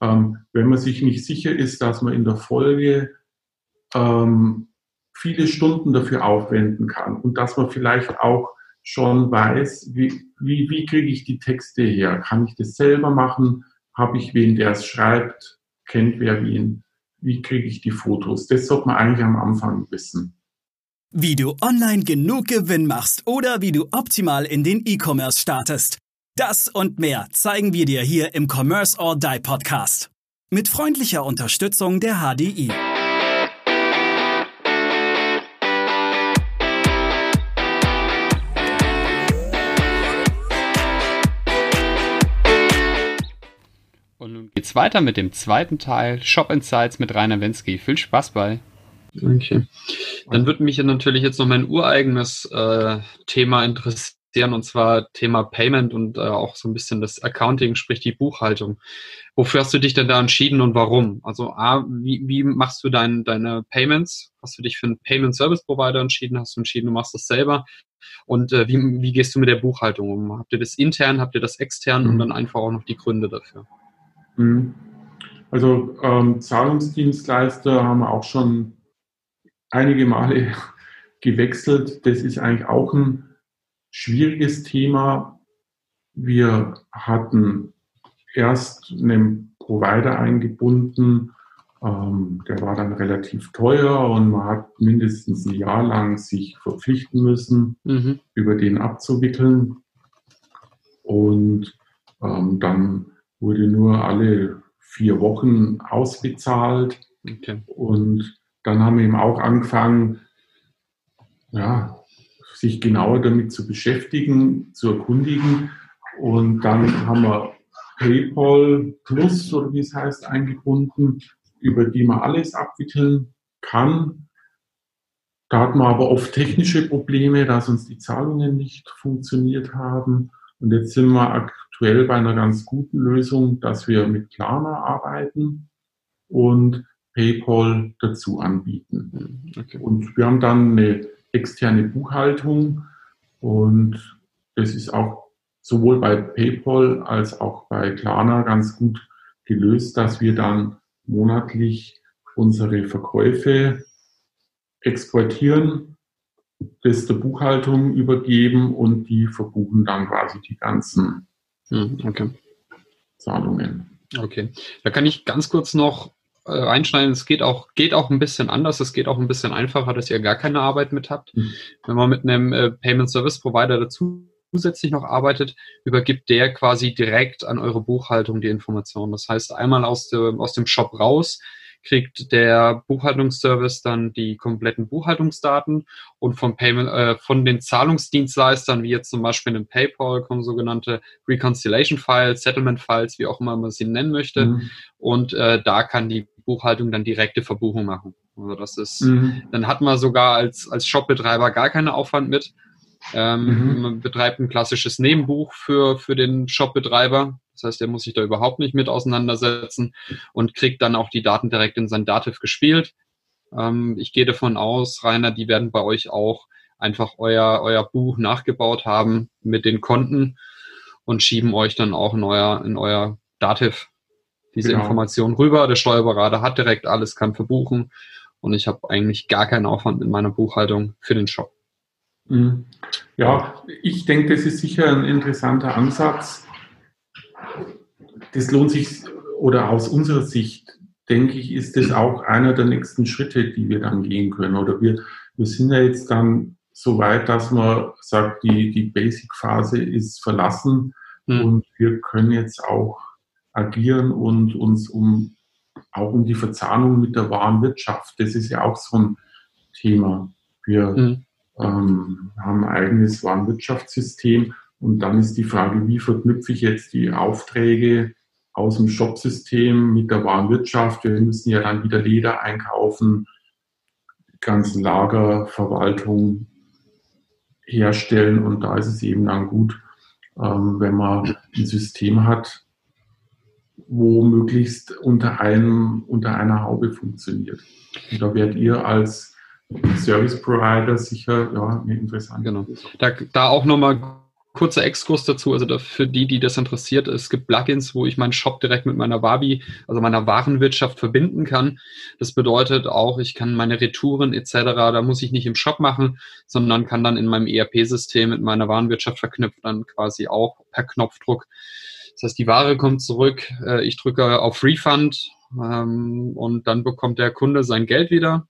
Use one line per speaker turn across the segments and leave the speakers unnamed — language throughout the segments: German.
ähm, wenn man sich nicht sicher ist, dass man in der Folge ähm, viele Stunden dafür aufwenden kann und dass man vielleicht auch schon weiß, wie, wie, wie kriege ich die Texte her? Kann ich das selber machen? Habe ich wen, der es schreibt? Kennt wer wen? Wie kriege ich die Fotos? Das sollte man eigentlich am Anfang wissen.
Wie du online genug Gewinn machst oder wie du optimal in den E-Commerce startest. Das und mehr zeigen wir dir hier im Commerce or Die Podcast. Mit freundlicher Unterstützung der HDI.
Und nun geht's weiter mit dem zweiten Teil Shop Insights mit Rainer Wensky. Viel Spaß bei.
Okay. Dann würde mich natürlich jetzt noch mein ureigenes äh, Thema interessieren, und zwar Thema Payment und äh, auch so ein bisschen das Accounting, sprich die Buchhaltung. Wofür hast du dich denn da entschieden und warum? Also A, wie, wie machst du dein, deine Payments? Hast du dich für einen Payment Service Provider entschieden? Hast du entschieden, du machst das selber? Und äh, wie, wie gehst du mit der Buchhaltung um? Habt ihr das intern, habt ihr das extern mhm. und dann einfach auch noch die Gründe dafür?
Mhm. Also ähm, Zahlungsdienstleister haben wir auch schon einige Male gewechselt. Das ist eigentlich auch ein schwieriges Thema. Wir hatten erst einen Provider eingebunden, ähm, der war dann relativ teuer und man hat mindestens ein Jahr lang sich verpflichten müssen, mhm. über den abzuwickeln. Und ähm, dann wurde nur alle vier Wochen ausbezahlt. Okay. Und dann haben wir eben auch angefangen, ja, sich genauer damit zu beschäftigen, zu erkundigen. Und dann haben wir PayPal Plus oder wie es heißt eingebunden, über die man alles abwickeln kann. Da hatten wir aber oft technische Probleme, dass uns die Zahlungen nicht funktioniert haben. Und jetzt sind wir aktuell bei einer ganz guten Lösung, dass wir mit Klarna arbeiten und PayPal dazu anbieten. Hm, okay. Und wir haben dann eine externe Buchhaltung und das ist auch sowohl bei PayPal als auch bei Klarna ganz gut gelöst, dass wir dann monatlich unsere Verkäufe exportieren, das der Buchhaltung übergeben und die verbuchen dann quasi die ganzen hm, okay. Zahlungen.
Okay, da kann ich ganz kurz noch äh, reinschneiden. Es geht auch, geht auch ein bisschen anders. Es geht auch ein bisschen einfacher, dass ihr gar keine Arbeit mit habt. Mhm. Wenn man mit einem äh, Payment Service Provider dazu zusätzlich noch arbeitet, übergibt der quasi direkt an eure Buchhaltung die Informationen. Das heißt, einmal aus, dem aus dem Shop raus kriegt der Buchhaltungsservice dann die kompletten Buchhaltungsdaten und vom Payment, äh, von den Zahlungsdienstleistern, wie jetzt zum Beispiel in PayPal, kommen sogenannte Reconciliation Files, Settlement Files, wie auch immer man sie nennen möchte. Mhm. Und äh, da kann die Buchhaltung dann direkte Verbuchung machen. Also das ist, mhm. dann hat man sogar als, als Shopbetreiber gar keinen Aufwand mit. Ähm, mhm. Man betreibt ein klassisches Nebenbuch für, für den Shopbetreiber. Das heißt, er muss sich da überhaupt nicht mit auseinandersetzen und kriegt dann auch die Daten direkt in sein Dativ gespielt. Ähm, ich gehe davon aus, Rainer, die werden bei euch auch einfach euer, euer Buch nachgebaut haben mit den Konten und schieben euch dann auch in euer, in euer Dativ diese genau. Information rüber. Der Steuerberater hat direkt alles, kann verbuchen und ich habe eigentlich gar keinen Aufwand in meiner Buchhaltung für den Shop.
Mhm. Ja, ich denke, das ist sicher ein interessanter Ansatz das lohnt sich, oder aus unserer Sicht, denke ich, ist das auch einer der nächsten Schritte, die wir dann gehen können. Oder wir, wir sind ja jetzt dann so weit, dass man sagt, die, die Basic-Phase ist verlassen mhm. und wir können jetzt auch agieren und uns um auch um die Verzahnung mit der wahren Wirtschaft. Das ist ja auch so ein Thema. Wir mhm. ähm, haben ein eigenes Warenwirtschaftssystem und dann ist die Frage, wie verknüpfe ich jetzt die Aufträge aus dem Shopsystem mit der Warenwirtschaft. Wir müssen ja dann wieder Leder einkaufen, ganzen Lagerverwaltung herstellen und da ist es eben dann gut, ähm, wenn man ein System hat, wo möglichst unter einem, unter einer Haube funktioniert. Und da werdet ihr als Service Provider sicher ja, eine interessante.
Genau. Da, da auch nochmal kurzer Exkurs dazu, also für die, die das interessiert, es gibt Plugins, wo ich meinen Shop direkt mit meiner Wabi, also meiner Warenwirtschaft verbinden kann. Das bedeutet auch, ich kann meine Retouren etc., da muss ich nicht im Shop machen, sondern kann dann in meinem ERP-System mit meiner Warenwirtschaft verknüpft dann quasi auch per Knopfdruck. Das heißt, die Ware kommt zurück, äh, ich drücke auf Refund ähm, und dann bekommt der Kunde sein Geld wieder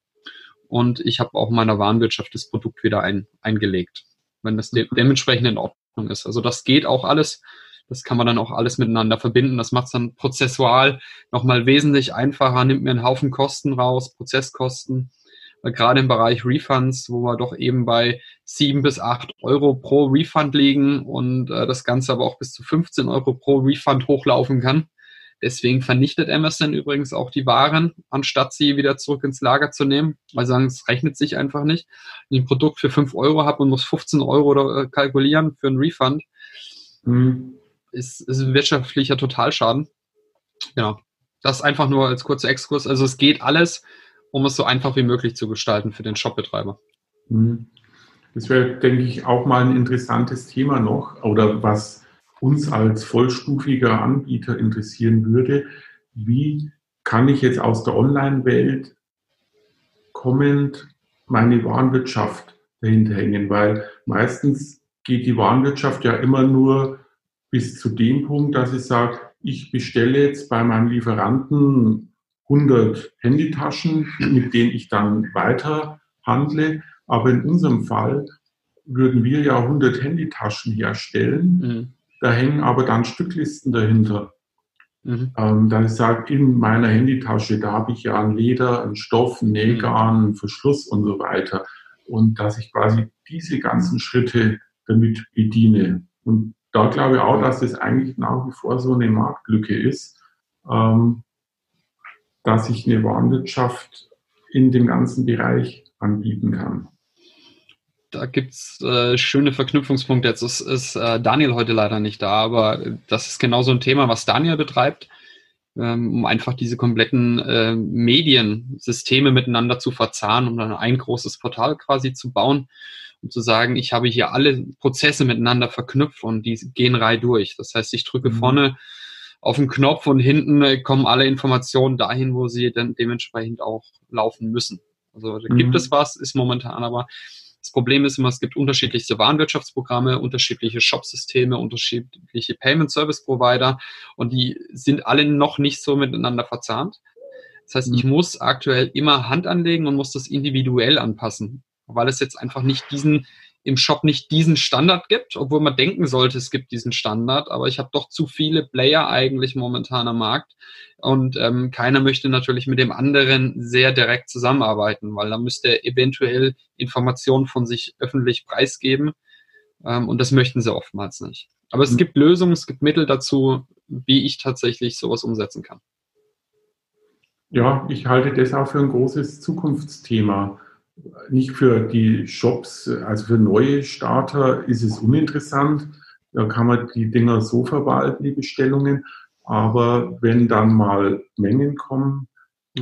und ich habe auch in meiner Warenwirtschaft das Produkt wieder ein, eingelegt, wenn das de dementsprechend in Ordnung ist. Also das geht auch alles. Das kann man dann auch alles miteinander verbinden. Das macht es dann prozessual nochmal wesentlich einfacher, nimmt mir einen Haufen Kosten raus, Prozesskosten. Gerade im Bereich Refunds, wo wir doch eben bei sieben bis acht Euro pro Refund liegen und äh, das Ganze aber auch bis zu 15 Euro pro Refund hochlaufen kann. Deswegen vernichtet Amazon übrigens auch die Waren, anstatt sie wieder zurück ins Lager zu nehmen, weil sie sagen, es rechnet sich einfach nicht. Wenn ich ein Produkt für 5 Euro habe und muss 15 Euro äh, kalkulieren für einen Refund, mhm. ist, ist ein wirtschaftlicher Totalschaden. Genau. Das einfach nur als kurzer Exkurs. Also es geht alles, um es so einfach wie möglich zu gestalten für den Shopbetreiber.
Mhm. Das wäre, denke ich, auch mal ein interessantes Thema noch oder was uns als vollstufiger Anbieter interessieren würde. Wie kann ich jetzt aus der Online-Welt kommend meine Warenwirtschaft dahinter hängen? Weil meistens geht die Warenwirtschaft ja immer nur bis zu dem Punkt, dass ich sage, ich bestelle jetzt bei meinem Lieferanten 100 Handytaschen, mit denen ich dann weiter handle. Aber in unserem Fall würden wir ja 100 Handytaschen herstellen. Mhm. Da hängen aber dann Stücklisten dahinter. Mhm. Ähm, dann sage in meiner Handytasche, da habe ich ja ein Leder, ein Stoff, ein Nähgarn, mhm. einen Verschluss und so weiter. Und dass ich quasi diese ganzen Schritte damit bediene. Und da glaube ich auch, dass das eigentlich nach wie vor so eine Marktlücke ist, ähm, dass ich eine Warenwirtschaft in dem ganzen Bereich anbieten kann
da gibt's äh, schöne Verknüpfungspunkte. Jetzt ist, ist äh, Daniel heute leider nicht da, aber das ist genau so ein Thema, was Daniel betreibt, ähm, um einfach diese kompletten äh, Mediensysteme miteinander zu verzahnen, um dann ein großes Portal quasi zu bauen und zu sagen, ich habe hier alle Prozesse miteinander verknüpft und die gehen rei durch. Das heißt, ich drücke mhm. vorne auf den Knopf und hinten äh, kommen alle Informationen dahin, wo sie dann dementsprechend auch laufen müssen. Also da mhm. gibt es was, ist momentan aber das Problem ist immer, es gibt unterschiedlichste Warenwirtschaftsprogramme, unterschiedliche Shopsysteme, unterschiedliche Payment Service Provider und die sind alle noch nicht so miteinander verzahnt. Das heißt, ich mhm. muss aktuell immer Hand anlegen und muss das individuell anpassen, weil es jetzt einfach nicht diesen im Shop nicht diesen Standard gibt, obwohl man denken sollte, es gibt diesen Standard, aber ich habe doch zu viele Player eigentlich momentan am Markt und ähm, keiner möchte natürlich mit dem anderen sehr direkt zusammenarbeiten, weil da müsste er eventuell Informationen von sich öffentlich preisgeben ähm, und das möchten sie oftmals nicht. Aber es mhm. gibt Lösungen, es gibt Mittel dazu, wie ich tatsächlich sowas umsetzen kann.
Ja, ich halte das auch für ein großes Zukunftsthema nicht für die Shops, also für neue Starter ist es uninteressant. Da kann man die Dinger so verwalten, die Bestellungen. Aber wenn dann mal Mengen kommen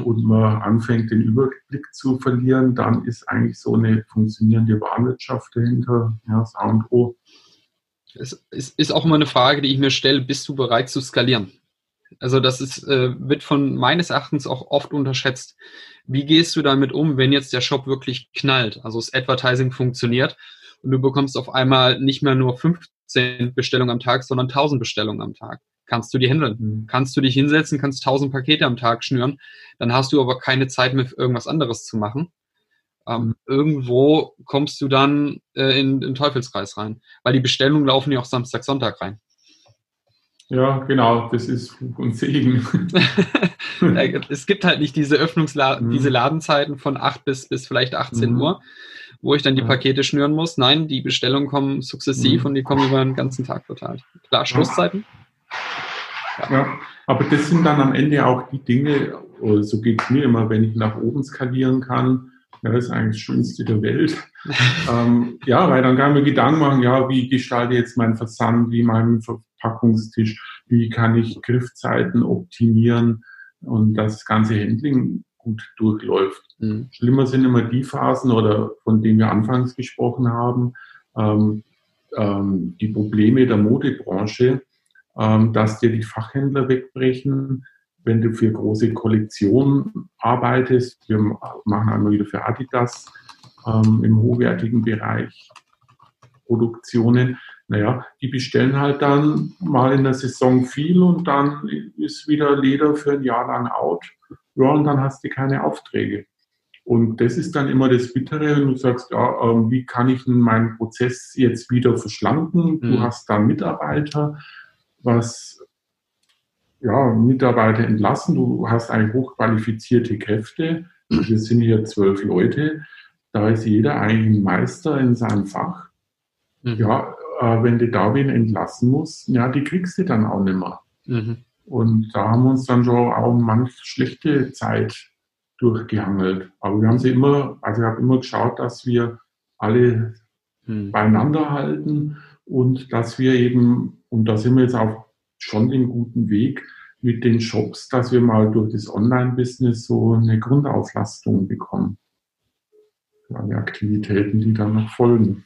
und man anfängt, den Überblick zu verlieren, dann ist eigentlich so eine funktionierende Warenwirtschaft dahinter, ja, das A und O.
Es ist auch immer eine Frage, die ich mir stelle, bist du bereit zu skalieren? Also das ist, äh, wird von meines Erachtens auch oft unterschätzt. Wie gehst du damit um, wenn jetzt der Shop wirklich knallt? Also das Advertising funktioniert und du bekommst auf einmal nicht mehr nur 15 Bestellungen am Tag, sondern 1000 Bestellungen am Tag. Kannst du die handeln? Mhm. Kannst du dich hinsetzen, kannst 1000 Pakete am Tag schnüren, dann hast du aber keine Zeit mehr, irgendwas anderes zu machen. Ähm, mhm. irgendwo kommst du dann äh, in den Teufelskreis rein, weil die Bestellungen laufen ja auch Samstag, Sonntag rein.
Ja, genau, das ist Fluch und Segen.
es gibt halt nicht diese Öffnungsla mhm. diese Ladenzeiten von 8 bis, bis vielleicht 18 mhm. Uhr, wo ich dann die Pakete schnüren muss. Nein, die Bestellungen kommen sukzessiv mhm. und die kommen über den ganzen Tag verteilt. Klar, Schlusszeiten.
Ja. ja. aber das sind dann am Ende auch die Dinge, so geht es mir immer, wenn ich nach oben skalieren kann, ja, das ist eigentlich das Schönste der Welt. ähm, ja, weil dann kann ich mir Gedanken machen, ja, wie gestalte ich jetzt meinen Versand, wie meinen Verpackungstisch, wie kann ich Griffzeiten optimieren und das ganze Handling gut durchläuft. Mhm. Schlimmer sind immer die Phasen oder von denen wir anfangs gesprochen haben, ähm, ähm, die Probleme der Modebranche, ähm, dass dir die Fachhändler wegbrechen, wenn du für große Kollektionen arbeitest. Wir machen einmal wieder für Adidas ähm, im hochwertigen Bereich Produktionen. Naja, die bestellen halt dann mal in der Saison viel und dann ist wieder Leder für ein Jahr lang out. Ja, und dann hast du keine Aufträge. Und das ist dann immer das Bittere, wenn du sagst, ja, ähm, wie kann ich meinen Prozess jetzt wieder verschlanken? Du mhm. hast da Mitarbeiter, was ja, Mitarbeiter entlassen, du hast eigentlich hochqualifizierte Kräfte. Wir sind hier zwölf Leute, da ist jeder eigentlich ein Meister in seinem Fach. Mhm. Ja, äh, wenn du da wen entlassen musst, ja, die kriegst du dann auch nicht mehr. Mhm. Und da haben wir uns dann schon auch manch schlechte Zeit durchgehangelt. Aber wir haben sie immer, also ich habe immer geschaut, dass wir alle hm. beieinander halten und dass wir eben, und da sind wir jetzt auch schon den guten Weg mit den Shops, dass wir mal durch das Online-Business so eine Grundauslastung bekommen. Für alle Aktivitäten, die dann noch folgen.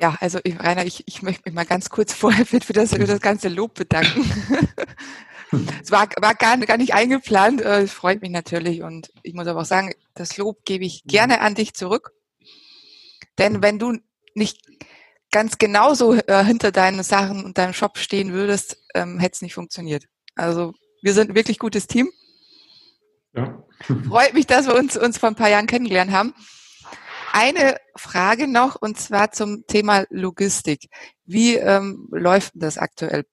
Ja, also ich, Rainer, ich, ich möchte mich mal ganz kurz vorher für, das, für das ganze Lob bedanken. es war, war gar, gar nicht eingeplant. Äh, es freut mich natürlich und ich muss aber auch sagen, das Lob gebe ich gerne an dich zurück. Denn wenn du nicht ganz genauso äh, hinter deinen Sachen und deinem Shop stehen würdest, ähm, hätte es nicht funktioniert. Also wir sind ein wirklich gutes Team. Ja. Freut mich, dass wir uns, uns vor ein paar Jahren kennengelernt haben. Eine Frage noch und zwar zum Thema Logistik. Wie ähm, läuft das aktuell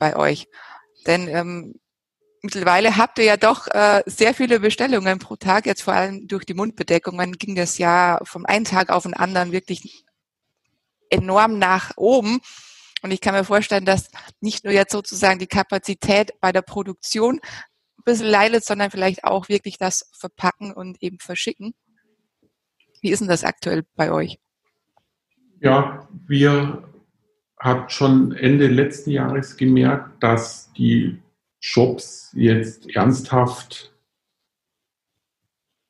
bei euch? Denn ähm, mittlerweile habt ihr ja doch äh, sehr viele Bestellungen pro Tag. Jetzt vor allem durch die Mundbedeckungen ging das ja vom einen Tag auf den anderen wirklich enorm nach oben. Und ich kann mir vorstellen, dass nicht nur jetzt sozusagen die Kapazität bei der Produktion ein bisschen leidet, sondern vielleicht auch wirklich das Verpacken und eben Verschicken. Wie ist denn das aktuell bei euch?
Ja, wir haben schon Ende letzten Jahres gemerkt, dass die Shops jetzt ernsthaft,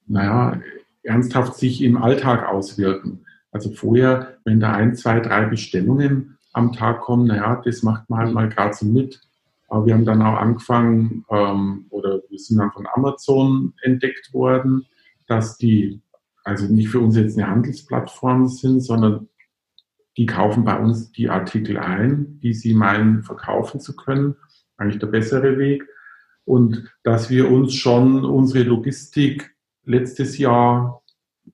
naja, ernsthaft sich im Alltag auswirken. Also vorher, wenn da ein, zwei, drei Bestellungen am Tag kommen, naja, das macht man halt mal gerade so mit. Aber wir haben dann auch angefangen, ähm, oder wir sind dann von Amazon entdeckt worden, dass die also nicht für uns jetzt eine Handelsplattform sind, sondern die kaufen bei uns die Artikel ein, die sie meinen, verkaufen zu können. Eigentlich der bessere Weg. Und dass wir uns schon unsere Logistik letztes Jahr,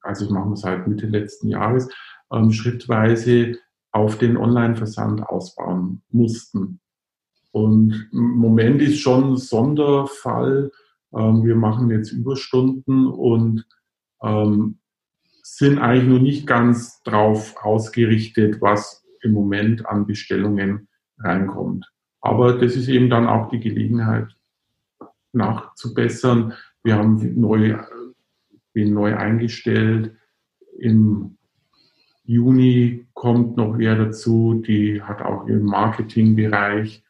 also machen wir seit Mitte letzten Jahres, ähm, schrittweise auf den Online-Versand ausbauen mussten. Und im Moment ist schon ein Sonderfall. Ähm, wir machen jetzt Überstunden und ähm, sind eigentlich noch nicht ganz drauf ausgerichtet, was im Moment an Bestellungen reinkommt. Aber das ist eben dann auch die Gelegenheit, nachzubessern. Wir haben neu, bin neu eingestellt. Im Juni kommt noch wer dazu, die hat auch im Marketingbereich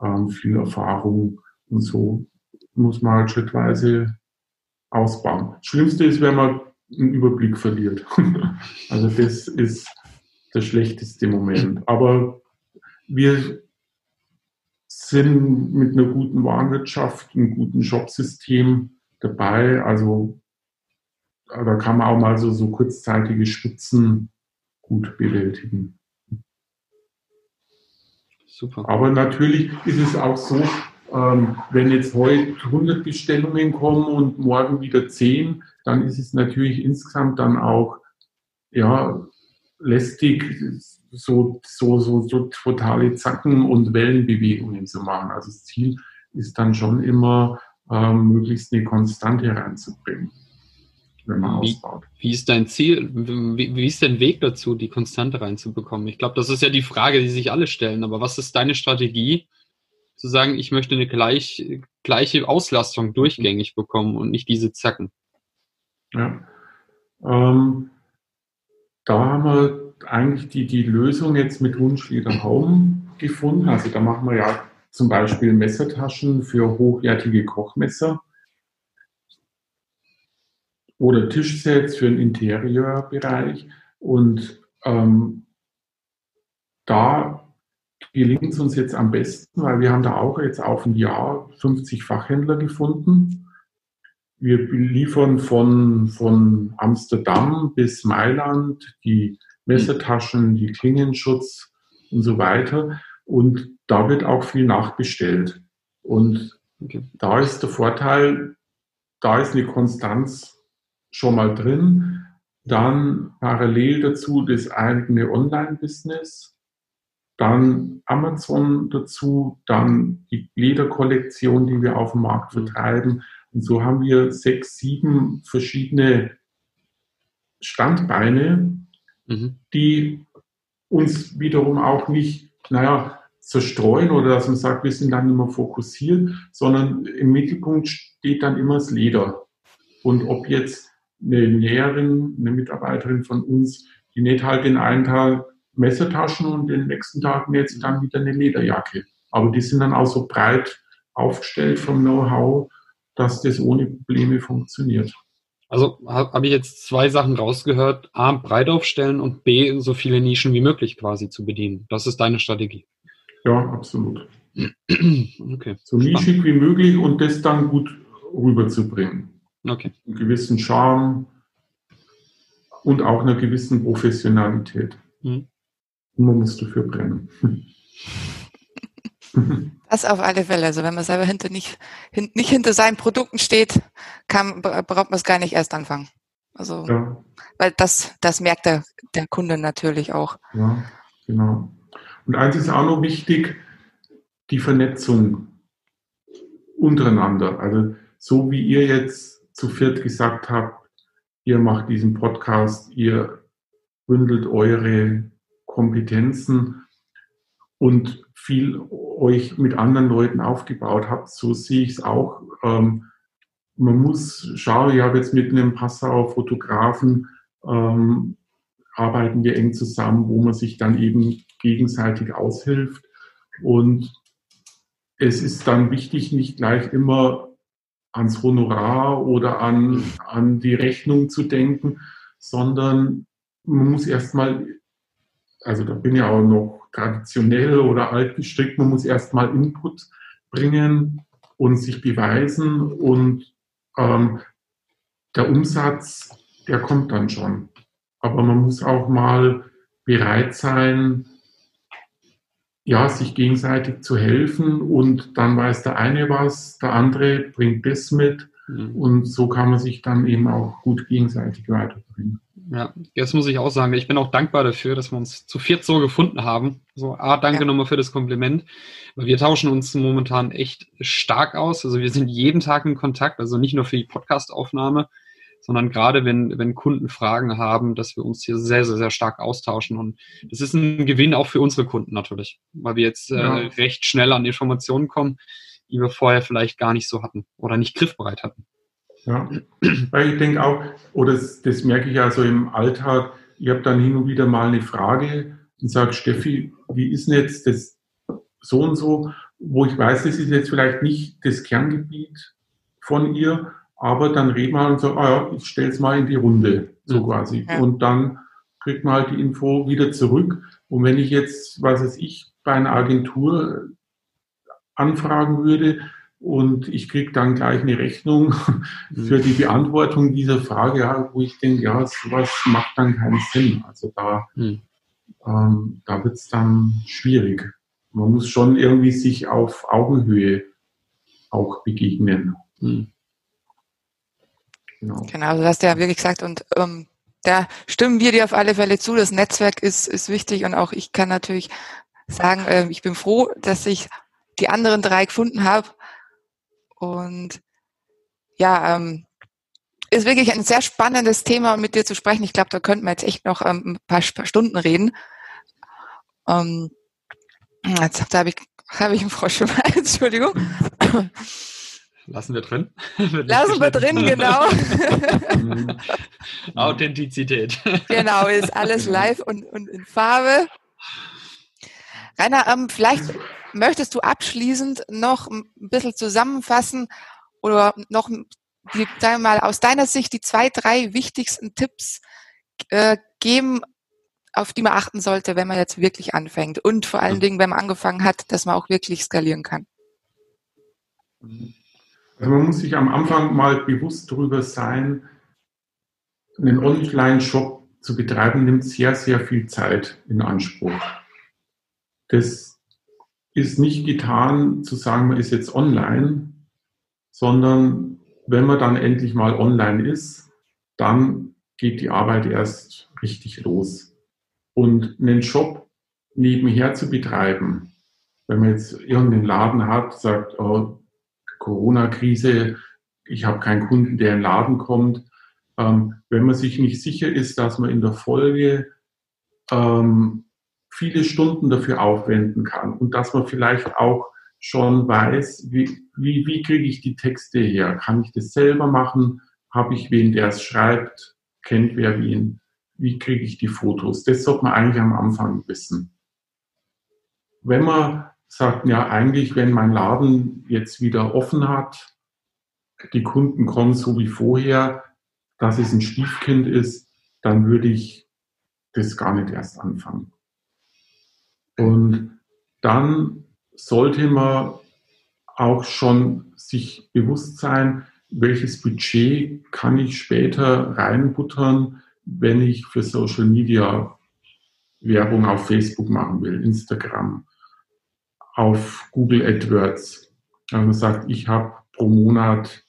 ähm, viel Erfahrung und so muss man halt schrittweise ausbauen. Schlimmste ist, wenn man einen Überblick verliert. also das ist der schlechteste Moment. Aber wir sind mit einer guten Warenwirtschaft, einem guten Shopsystem dabei. Also da kann man auch mal so, so kurzzeitige Spitzen gut bewältigen. Super. Aber natürlich ist es auch so, ähm, wenn jetzt heute 100 Bestellungen kommen und morgen wieder 10, dann ist es natürlich insgesamt dann auch ja, lästig, so, so, so, so totale Zacken- und Wellenbewegungen zu machen. Also das Ziel ist dann schon immer, ähm, möglichst eine Konstante reinzubringen,
wenn man wie, ausbaut. Wie ist dein Ziel, wie, wie ist dein Weg dazu, die Konstante reinzubekommen? Ich glaube, das ist ja die Frage, die sich alle stellen. Aber was ist deine Strategie, zu sagen, ich möchte eine gleich, gleiche Auslastung durchgängig bekommen und nicht diese Zacken?
Ja. Ähm, da haben wir eigentlich die, die Lösung jetzt mit Wunschlieder Home gefunden. Also da machen wir ja zum Beispiel Messertaschen für hochwertige Kochmesser. oder Tischsets für den Interieurbereich. Und ähm, da gelingt es uns jetzt am besten, weil wir haben da auch jetzt auf ein Jahr 50 Fachhändler gefunden. Wir liefern von, von Amsterdam bis Mailand die Messertaschen, die Klingenschutz und so weiter. Und da wird auch viel nachbestellt. Und okay. da ist der Vorteil, da ist eine Konstanz schon mal drin. Dann parallel dazu das eigene Online-Business dann Amazon dazu, dann die Lederkollektion, die wir auf dem Markt mhm. vertreiben. Und so haben wir sechs, sieben verschiedene Standbeine, mhm. die uns wiederum auch nicht, naja, zerstreuen oder dass man sagt, wir sind dann immer fokussiert, sondern im Mittelpunkt steht dann immer das Leder. Und ob jetzt eine Näherin, eine Mitarbeiterin von uns, die näht halt den einen Tag Messetaschen und den nächsten Tag jetzt dann wieder eine Lederjacke. Aber die sind dann auch so breit aufgestellt vom Know-how, dass das ohne Probleme funktioniert.
Also habe hab ich jetzt zwei Sachen rausgehört. A, breit aufstellen und B, so viele Nischen wie möglich quasi zu bedienen. Das ist deine Strategie.
Ja, absolut. okay. So nischig wie möglich und das dann gut rüberzubringen. Okay. Einen gewissen Charme und auch einer gewissen Professionalität. Mhm. Man muss dafür brennen.
Das auf alle Fälle. Also wenn man selber hinter nicht, hin, nicht hinter seinen Produkten steht, kann, braucht man es gar nicht erst anfangen. Also, ja. weil das, das merkt der, der Kunde natürlich auch.
Ja, genau. Und eins ist auch noch wichtig, die Vernetzung untereinander. Also so wie ihr jetzt zu viert gesagt habt, ihr macht diesen Podcast, ihr bündelt eure Kompetenzen und viel euch mit anderen Leuten aufgebaut habt, so sehe ich es auch. Ähm, man muss schauen, ich habe jetzt mit einem Passauer Fotografen ähm, arbeiten wir eng zusammen, wo man sich dann eben gegenseitig aushilft. Und es ist dann wichtig, nicht gleich immer ans Honorar oder an, an die Rechnung zu denken, sondern man muss erstmal also da bin ich auch noch traditionell oder alt gestrickt. Man muss erstmal Input bringen und sich beweisen und ähm, der Umsatz, der kommt dann schon. Aber man muss auch mal bereit sein, ja, sich gegenseitig zu helfen und dann weiß der eine was, der andere bringt das mit mhm. und so kann man sich dann eben auch gut gegenseitig weiterbringen.
Ja, jetzt muss ich auch sagen, ich bin auch dankbar dafür, dass wir uns zu viert so gefunden haben. So, A, danke ja. nochmal für das Kompliment. Weil wir tauschen uns momentan echt stark aus. Also wir sind jeden Tag in Kontakt, also nicht nur für die Podcastaufnahme, sondern gerade wenn, wenn Kunden Fragen haben, dass wir uns hier sehr, sehr, sehr stark austauschen. Und das ist ein Gewinn auch für unsere Kunden natürlich, weil wir jetzt äh, ja. recht schnell an Informationen kommen, die wir vorher vielleicht gar nicht so hatten oder nicht griffbereit hatten.
Ja, weil ich denke auch, oder das, das merke ich also im Alltag, ich habe dann hin und wieder mal eine Frage und sage, Steffi, wie ist denn jetzt das so und so, wo ich weiß, das ist jetzt vielleicht nicht das Kerngebiet von ihr, aber dann reden wir und sagen, ah ja, ich stelle es mal in die Runde, so mhm. quasi. Ja. Und dann kriegt man halt die Info wieder zurück. Und wenn ich jetzt, was weiß ich, bei einer Agentur anfragen würde, und ich kriege dann gleich eine Rechnung für die Beantwortung dieser Frage, ja, wo ich denke, ja, sowas macht dann keinen Sinn. Also da, mhm. ähm, da wird es dann schwierig. Man muss schon irgendwie sich auf Augenhöhe auch begegnen. Mhm.
Genau. genau, du hast ja wirklich gesagt, und ähm, da stimmen wir dir auf alle Fälle zu. Das Netzwerk ist, ist wichtig und auch ich kann natürlich sagen, äh, ich bin froh, dass ich die anderen drei gefunden habe, und ja, ähm, ist wirklich ein sehr spannendes Thema, mit dir zu sprechen. Ich glaube, da könnten wir jetzt echt noch ähm, ein paar, paar Stunden reden. Ähm, jetzt habe ich, hab ich einen Frosch schon mal, Entschuldigung.
Lassen wir drin.
Lassen wir drin, genau.
Authentizität.
Genau, ist alles live und, und in Farbe. Rainer, ähm, vielleicht möchtest du abschließend noch ein bisschen zusammenfassen oder noch die, sagen wir mal, aus deiner Sicht die zwei, drei wichtigsten Tipps äh, geben, auf die man achten sollte, wenn man jetzt wirklich anfängt und vor allen Dingen, wenn man angefangen hat, dass man auch wirklich skalieren kann?
Also man muss sich am Anfang mal bewusst darüber sein, einen Online-Shop zu betreiben, nimmt sehr, sehr viel Zeit in Anspruch. Das ist nicht getan zu sagen, man ist jetzt online, sondern wenn man dann endlich mal online ist, dann geht die Arbeit erst richtig los. Und einen Shop nebenher zu betreiben, wenn man jetzt irgendeinen Laden hat, sagt, oh, Corona-Krise, ich habe keinen Kunden, der in den Laden kommt, ähm, wenn man sich nicht sicher ist, dass man in der Folge ähm, viele Stunden dafür aufwenden kann und dass man vielleicht auch schon weiß, wie, wie, wie kriege ich die Texte her? Kann ich das selber machen? Habe ich wen, der es schreibt? Kennt wer wen? Wie kriege ich die Fotos? Das sollte man eigentlich am Anfang wissen. Wenn man sagt, ja, eigentlich, wenn mein Laden jetzt wieder offen hat, die Kunden kommen so wie vorher, dass es ein Stiefkind ist, dann würde ich das gar nicht erst anfangen. Und dann sollte man auch schon sich bewusst sein, welches Budget kann ich später reinbuttern, wenn ich für Social Media Werbung auf Facebook machen will, Instagram, auf Google AdWords. Wenn man sagt, ich habe pro Monat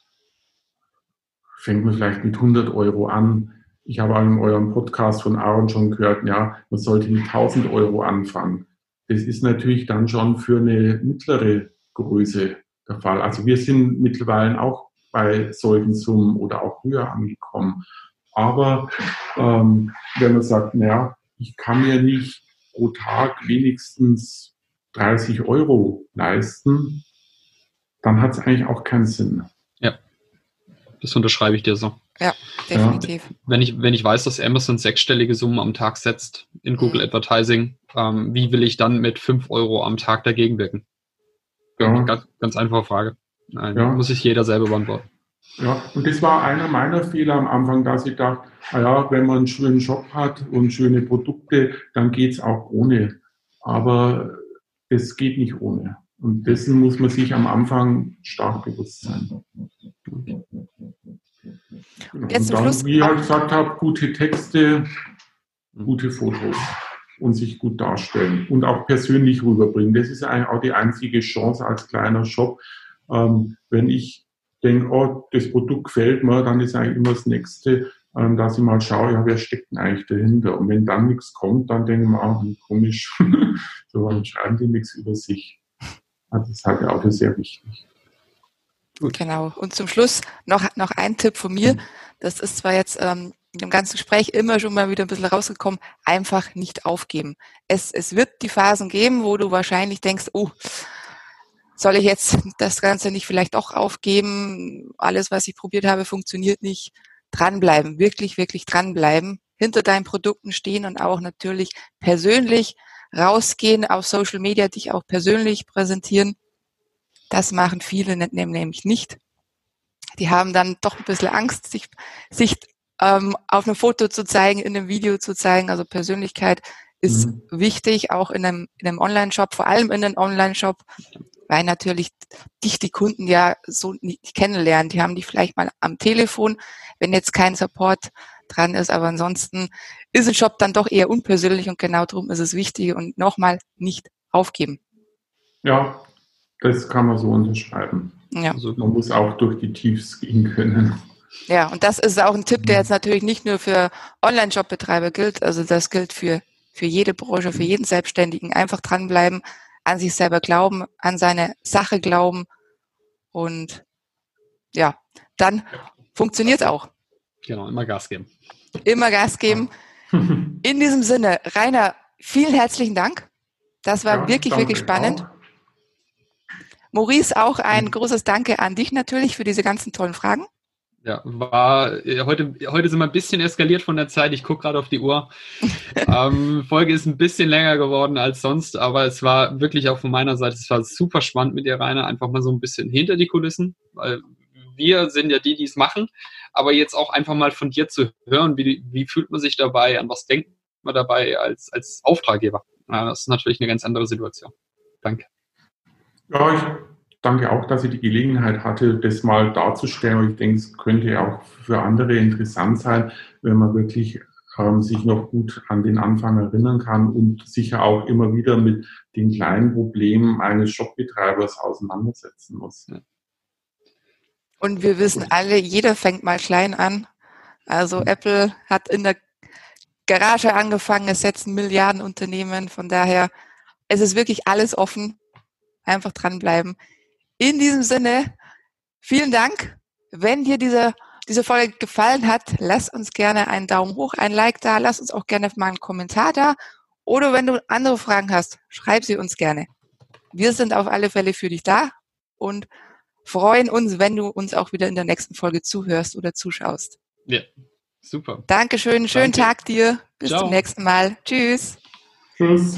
fängt man vielleicht mit 100 Euro an. Ich habe in eurem Podcast von Aaron schon gehört, ja, man sollte mit 1000 Euro anfangen. Das ist natürlich dann schon für eine mittlere Größe der Fall. Also wir sind mittlerweile auch bei solchen Summen oder auch höher angekommen. Aber ähm, wenn man sagt, naja, ich kann mir nicht pro Tag wenigstens 30 Euro leisten, dann hat es eigentlich auch keinen Sinn.
Das unterschreibe ich dir so.
Ja, definitiv. Ja.
Wenn, ich, wenn ich weiß, dass Amazon sechsstellige Summen am Tag setzt in mhm. Google Advertising, ähm, wie will ich dann mit 5 Euro am Tag dagegen wirken? Ja. Ganz, ganz einfache Frage. Nein, ja. muss sich jeder selber beantworten.
Ja, und das war einer meiner Fehler am Anfang, dass ich dachte, naja, wenn man einen schönen Shop hat und schöne Produkte, dann geht es auch ohne. Aber es geht nicht ohne. Und dessen muss man sich am Anfang stark bewusst sein. Jetzt und dann, wie ich halt gesagt habe, gute Texte, gute Fotos und sich gut darstellen und auch persönlich rüberbringen. Das ist eigentlich auch die einzige Chance als kleiner Shop. Ähm, wenn ich denke, oh, das Produkt gefällt mir, dann ist eigentlich immer das Nächste, ähm, dass ich mal schaue, ja, wer steckt denn eigentlich dahinter? Und wenn dann nichts kommt, dann denke ich mir, ah, komisch, so dann schreiben die nichts über sich. Also das halte ich auch für sehr wichtig.
Gut. Genau. Und zum Schluss noch, noch ein Tipp von mir. Das ist zwar jetzt ähm, dem ganzen Gespräch immer schon mal wieder ein bisschen rausgekommen, einfach nicht aufgeben. Es, es wird die Phasen geben, wo du wahrscheinlich denkst, oh, soll ich jetzt das Ganze nicht vielleicht auch aufgeben? Alles, was ich probiert habe, funktioniert nicht. Dranbleiben, wirklich, wirklich dranbleiben, hinter deinen Produkten stehen und auch natürlich persönlich rausgehen auf Social Media, dich auch persönlich präsentieren das machen viele nämlich nicht. Die haben dann doch ein bisschen Angst, sich, sich ähm, auf einem Foto zu zeigen, in einem Video zu zeigen. Also Persönlichkeit ist mhm. wichtig, auch in einem, in einem Online-Shop, vor allem in einem Online-Shop, weil natürlich dich die Kunden ja so nicht kennenlernen. Die haben die vielleicht mal am Telefon, wenn jetzt kein Support dran ist, aber ansonsten ist ein Shop dann doch eher unpersönlich und genau darum ist es wichtig und nochmal nicht aufgeben.
Ja, das kann man so unterschreiben. Ja. Also man muss auch durch die Tiefs gehen können.
Ja, und das ist auch ein Tipp, der jetzt natürlich nicht nur für Online-Shop-Betreiber gilt. Also das gilt für, für jede Branche, für jeden Selbstständigen. Einfach dranbleiben, an sich selber glauben, an seine Sache glauben. Und ja, dann funktioniert es auch.
Genau, immer Gas geben.
Immer Gas geben. In diesem Sinne, Rainer, vielen herzlichen Dank. Das war ja, wirklich, wirklich spannend. Auch. Maurice, auch ein mhm. großes Danke an dich natürlich für diese ganzen tollen Fragen.
Ja, war äh, heute, heute sind wir ein bisschen eskaliert von der Zeit. Ich gucke gerade auf die Uhr. ähm, Folge ist ein bisschen länger geworden als sonst, aber es war wirklich auch von meiner Seite, es war super spannend mit dir, Rainer, einfach mal so ein bisschen hinter die Kulissen, weil wir sind ja die, die es machen, aber jetzt auch einfach mal von dir zu hören, wie, wie fühlt man sich dabei, an was denkt man dabei als, als Auftraggeber. Das ist natürlich eine ganz andere Situation. Danke.
Ja, ich danke auch, dass ich die Gelegenheit hatte, das mal darzustellen. Und ich denke, es könnte auch für andere interessant sein, wenn man wirklich ähm, sich noch gut an den Anfang erinnern kann und sicher auch immer wieder mit den kleinen Problemen eines Shopbetreibers auseinandersetzen muss.
Und wir wissen alle, jeder fängt mal klein an. Also Apple hat in der Garage angefangen, es setzen Milliarden Unternehmen. Von daher, es ist wirklich alles offen. Einfach dranbleiben. In diesem Sinne, vielen Dank. Wenn dir diese, diese Folge gefallen hat, lass uns gerne einen Daumen hoch, ein Like da, lass uns auch gerne mal einen Kommentar da. Oder wenn du andere Fragen hast, schreib sie uns gerne. Wir sind auf alle Fälle für dich da und freuen uns, wenn du uns auch wieder in der nächsten Folge zuhörst oder zuschaust.
Ja, super.
Dankeschön, schönen Danke. Tag dir. Bis Ciao. zum nächsten Mal. Tschüss.
Tschüss.